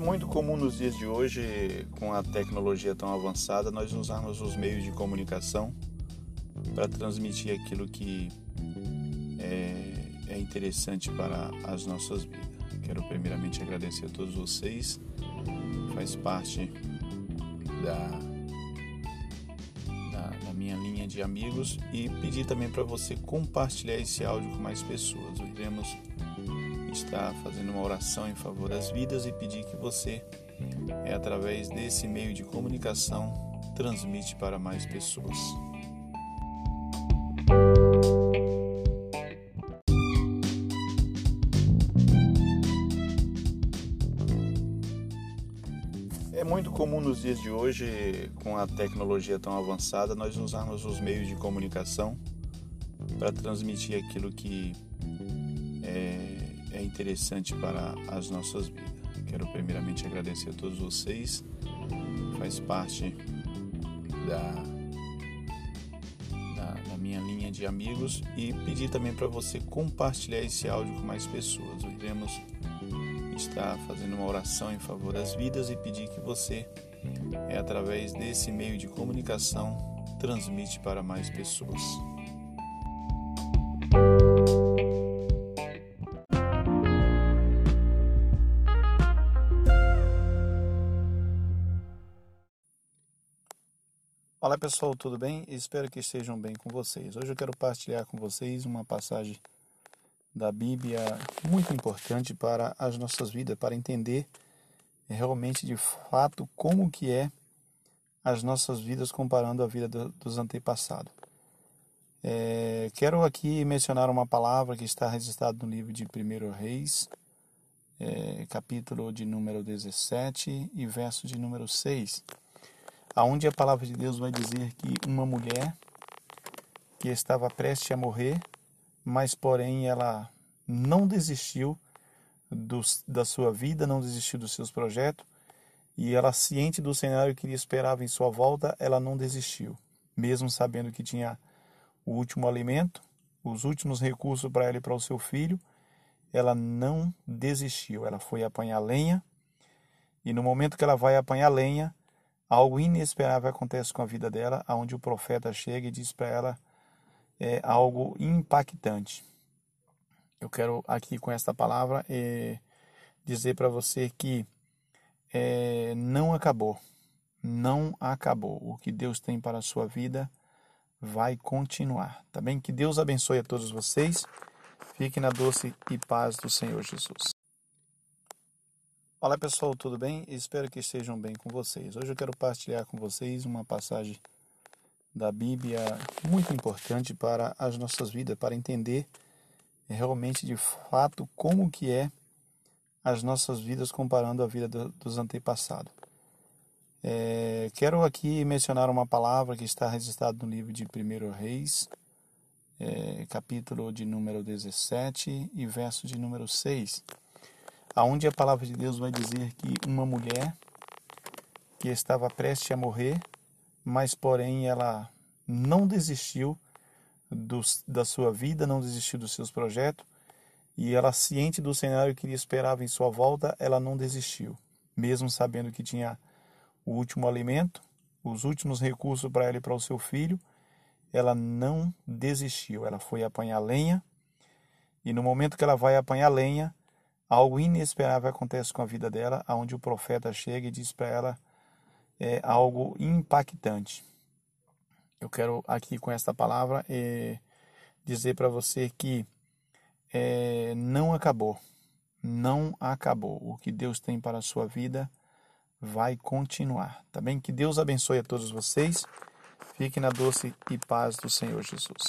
É muito comum nos dias de hoje, com a tecnologia tão avançada, nós usarmos os meios de comunicação para transmitir aquilo que é, é, interessante para as nossas vidas. Quero primeiramente agradecer a todos vocês, faz parte da, minha linha de amigos e pedir também para você compartilhar esse áudio com mais pessoas. Iremos estar fazendo uma oração em favor das vidas e pedir que você, é, através desse meio de comunicação, transmite para mais pessoas. É muito comum nos dias de hoje, com a tecnologia tão avançada, nós usarmos os meios de comunicação para transmitir aquilo que é, é interessante para as nossas vidas. Quero primeiramente agradecer a todos vocês, faz parte da, da, da minha linha de amigos e pedir também para você compartilhar esse áudio com mais pessoas. Iremos estar fazendo uma oração em favor das vidas e pedir que você, é através desse meio de comunicação, transmite para mais pessoas. Olá pessoal, tudo bem? Espero que estejam bem com vocês. Hoje eu quero partilhar com vocês uma passagem da Bíblia muito importante para as nossas vidas, para entender realmente de fato como que é as nossas vidas comparando a vida do, dos antepassados. É, quero aqui mencionar uma palavra que está registrada no livro de 1 Reis, é, capítulo de número 17 e verso de número 6 aonde a palavra de Deus vai dizer que uma mulher que estava prestes a morrer, mas porém ela não desistiu do, da sua vida, não desistiu dos seus projetos, e ela ciente do cenário que lhe esperava em sua volta, ela não desistiu, mesmo sabendo que tinha o último alimento, os últimos recursos para ela e para o seu filho, ela não desistiu. Ela foi apanhar lenha, e no momento que ela vai apanhar lenha, algo inesperável acontece com a vida dela, aonde o profeta chega e diz para ela é, algo impactante. Eu quero aqui com esta palavra é, dizer para você que é, não acabou, não acabou. O que Deus tem para a sua vida vai continuar, tá bem? Que Deus abençoe a todos vocês. Fique na doce e paz do Senhor Jesus. Olá pessoal, tudo bem? Espero que estejam bem com vocês. Hoje eu quero partilhar com vocês uma passagem da Bíblia muito importante para as nossas vidas, para entender realmente de fato como que é as nossas vidas comparando a vida do, dos antepassados. É, quero aqui mencionar uma palavra que está registrada no livro de 1 Reis, é, capítulo de número 17 e verso de número 6 aonde a palavra de Deus vai dizer que uma mulher que estava prestes a morrer, mas porém ela não desistiu do, da sua vida, não desistiu dos seus projetos, e ela ciente do cenário que lhe esperava em sua volta, ela não desistiu, mesmo sabendo que tinha o último alimento, os últimos recursos para ela e para o seu filho, ela não desistiu. Ela foi apanhar lenha, e no momento que ela vai apanhar lenha, algo inesperável acontece com a vida dela, aonde o profeta chega e diz para ela é, algo impactante. Eu quero aqui com esta palavra é, dizer para você que é, não acabou, não acabou. O que Deus tem para a sua vida vai continuar, tá bem? Que Deus abençoe a todos vocês. Fique na doce e paz do Senhor Jesus.